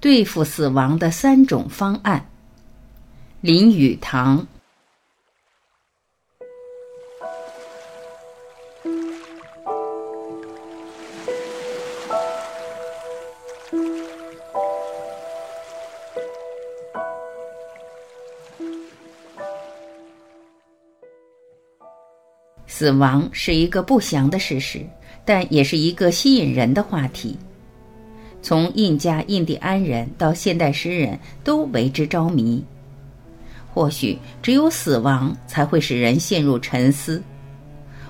对付死亡的三种方案。林语堂。死亡是一个不祥的事实，但也是一个吸引人的话题。从印加、印第安人到现代诗人，都为之着迷。或许只有死亡才会使人陷入沉思。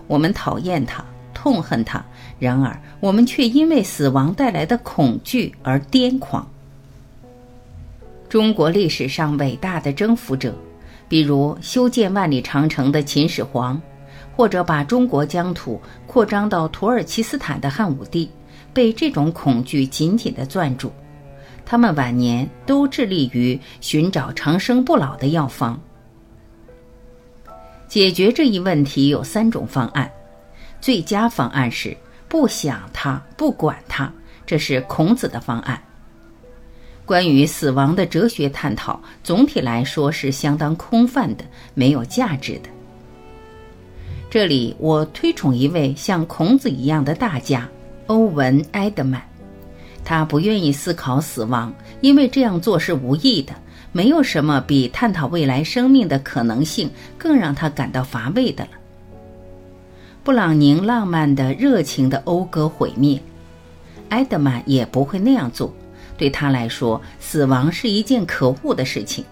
我们讨厌它，痛恨它，然而我们却因为死亡带来的恐惧而癫狂。中国历史上伟大的征服者，比如修建万里长城的秦始皇。或者把中国疆土扩张到土耳其斯坦的汉武帝，被这种恐惧紧紧地攥住。他们晚年都致力于寻找长生不老的药方。解决这一问题有三种方案。最佳方案是不想它，不管它，这是孔子的方案。关于死亡的哲学探讨，总体来说是相当空泛的，没有价值的。这里我推崇一位像孔子一样的大家，欧文·埃德曼。他不愿意思考死亡，因为这样做是无益的。没有什么比探讨未来生命的可能性更让他感到乏味的了。布朗宁浪漫的、热情的讴歌毁灭，埃德曼也不会那样做。对他来说，死亡是一件可恶的事情，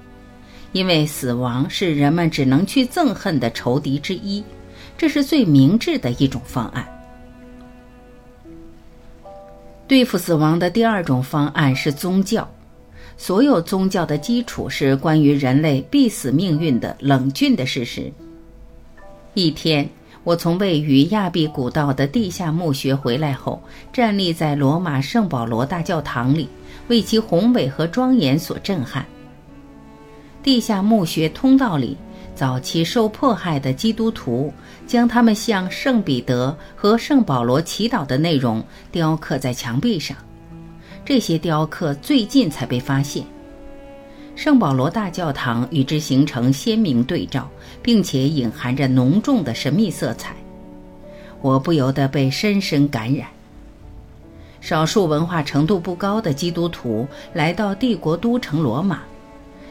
因为死亡是人们只能去憎恨的仇敌之一。这是最明智的一种方案。对付死亡的第二种方案是宗教。所有宗教的基础是关于人类必死命运的冷峻的事实。一天，我从位于亚庇古道的地下墓穴回来后，站立在罗马圣保罗大教堂里，为其宏伟和庄严所震撼。地下墓穴通道里。早期受迫害的基督徒将他们向圣彼得和圣保罗祈祷的内容雕刻在墙壁上，这些雕刻最近才被发现。圣保罗大教堂与之形成鲜明对照，并且隐含着浓重的神秘色彩，我不由得被深深感染。少数文化程度不高的基督徒来到帝国都城罗马，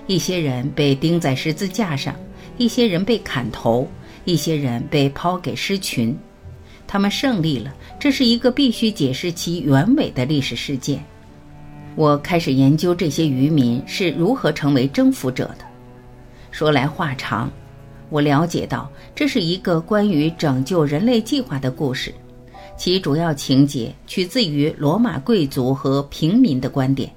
一些人被钉在十字架上。一些人被砍头，一些人被抛给狮群，他们胜利了。这是一个必须解释其原委的历史事件。我开始研究这些渔民是如何成为征服者的。说来话长，我了解到这是一个关于拯救人类计划的故事，其主要情节取自于罗马贵族和平民的观点。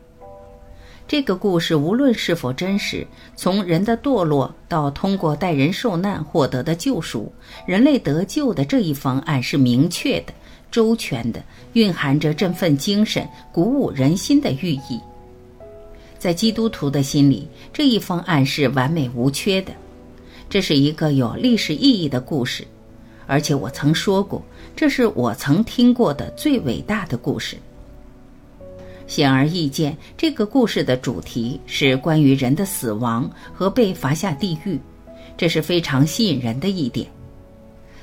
这个故事无论是否真实，从人的堕落到通过代人受难获得的救赎，人类得救的这一方案是明确的、周全的，蕴含着振奋精神、鼓舞人心的寓意。在基督徒的心里，这一方案是完美无缺的。这是一个有历史意义的故事，而且我曾说过，这是我曾听过的最伟大的故事。显而易见，这个故事的主题是关于人的死亡和被罚下地狱，这是非常吸引人的一点。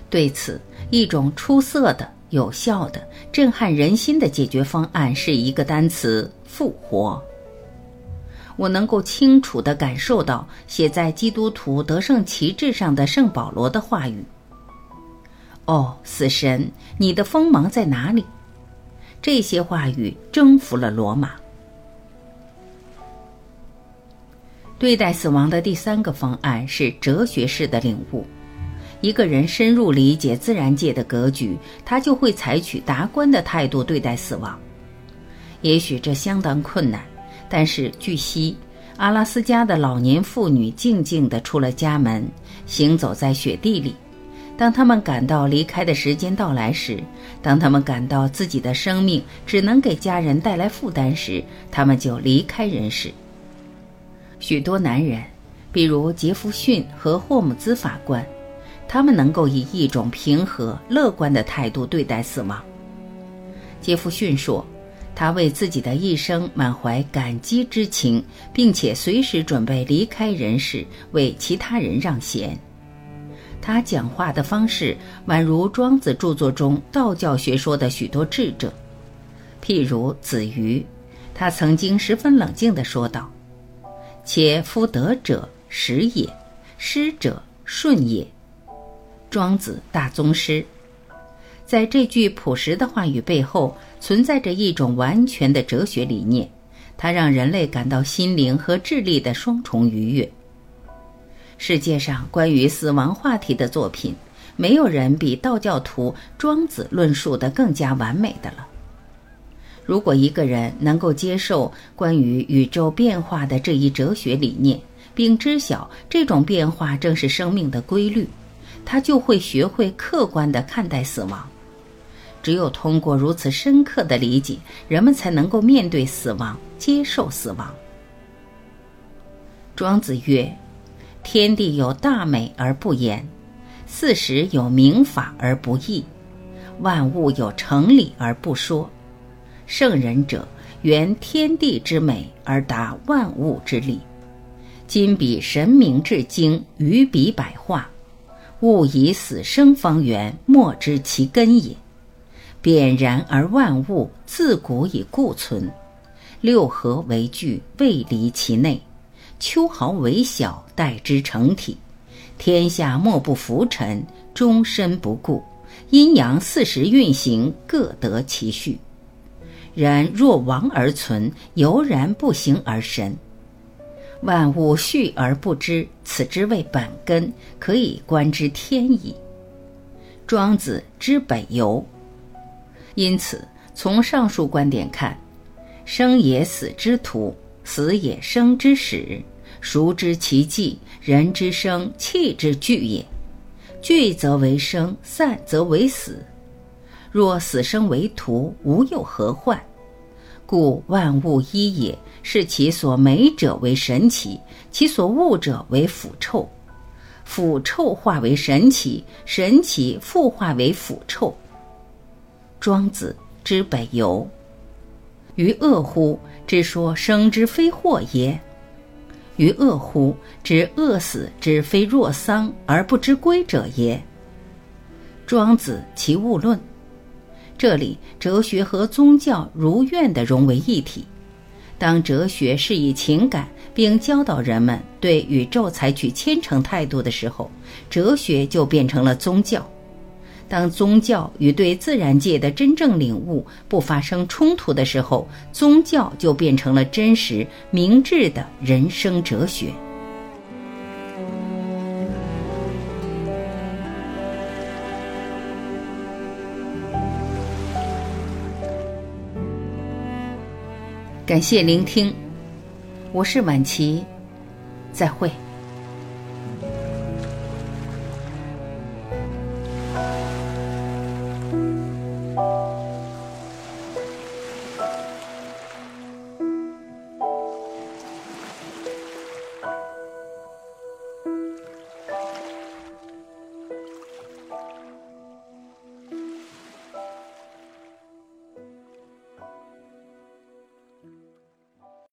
对此，一种出色的、有效的、震撼人心的解决方案是一个单词：复活。我能够清楚地感受到写在基督徒得胜旗帜上的圣保罗的话语：“哦，死神，你的锋芒在哪里？”这些话语征服了罗马。对待死亡的第三个方案是哲学式的领悟。一个人深入理解自然界的格局，他就会采取达观的态度对待死亡。也许这相当困难，但是据悉，阿拉斯加的老年妇女静静地出了家门，行走在雪地里。当他们感到离开的时间到来时，当他们感到自己的生命只能给家人带来负担时，他们就离开人世。许多男人，比如杰弗逊和霍姆兹法官，他们能够以一种平和、乐观的态度对待死亡。杰弗逊说：“他为自己的一生满怀感激之情，并且随时准备离开人世，为其他人让贤。他讲话的方式宛如庄子著作中道教学说的许多智者，譬如子瑜，他曾经十分冷静地说道：“且夫德者时也，失者顺也。”庄子大宗师。在这句朴实的话语背后，存在着一种完全的哲学理念，它让人类感到心灵和智力的双重愉悦。世界上关于死亡话题的作品，没有人比道教徒庄子论述的更加完美的了。如果一个人能够接受关于宇宙变化的这一哲学理念，并知晓这种变化正是生命的规律，他就会学会客观地看待死亡。只有通过如此深刻的理解，人们才能够面对死亡，接受死亡。庄子曰：“天地有大美而不言，四时有明法而不议，万物有成理而不说。圣人者，原天地之美而达万物之理。今彼神明至精，于彼百化，物以死生方圆，莫知其根也。”biển 然而万物自古以固存，六合为具，未离其内；秋毫为小，待之成体。天下莫不浮沉，终身不固。阴阳四时运行，各得其序。然若亡而存，犹然不行而神。万物序而不知，此之谓本根，可以观之天矣。庄子之北游。因此，从上述观点看，生也死之徒，死也生之始，孰知其迹？人之生，气之聚也。聚则为生，散则为死。若死生为徒，无有何患？故万物一也，是其所美者为神奇，其所恶者为腐臭。腐臭化为神奇，神奇复化为腐臭。庄子之北游，于恶乎？之说生之非祸也。于恶乎？之饿死之非若丧而不知归者也。庄子其物论。这里哲学和宗教如愿的融为一体。当哲学是以情感，并教导人们对宇宙采取虔诚态度的时候，哲学就变成了宗教。当宗教与对自然界的真正领悟不发生冲突的时候，宗教就变成了真实明智的人生哲学。感谢聆听，我是晚琪，再会。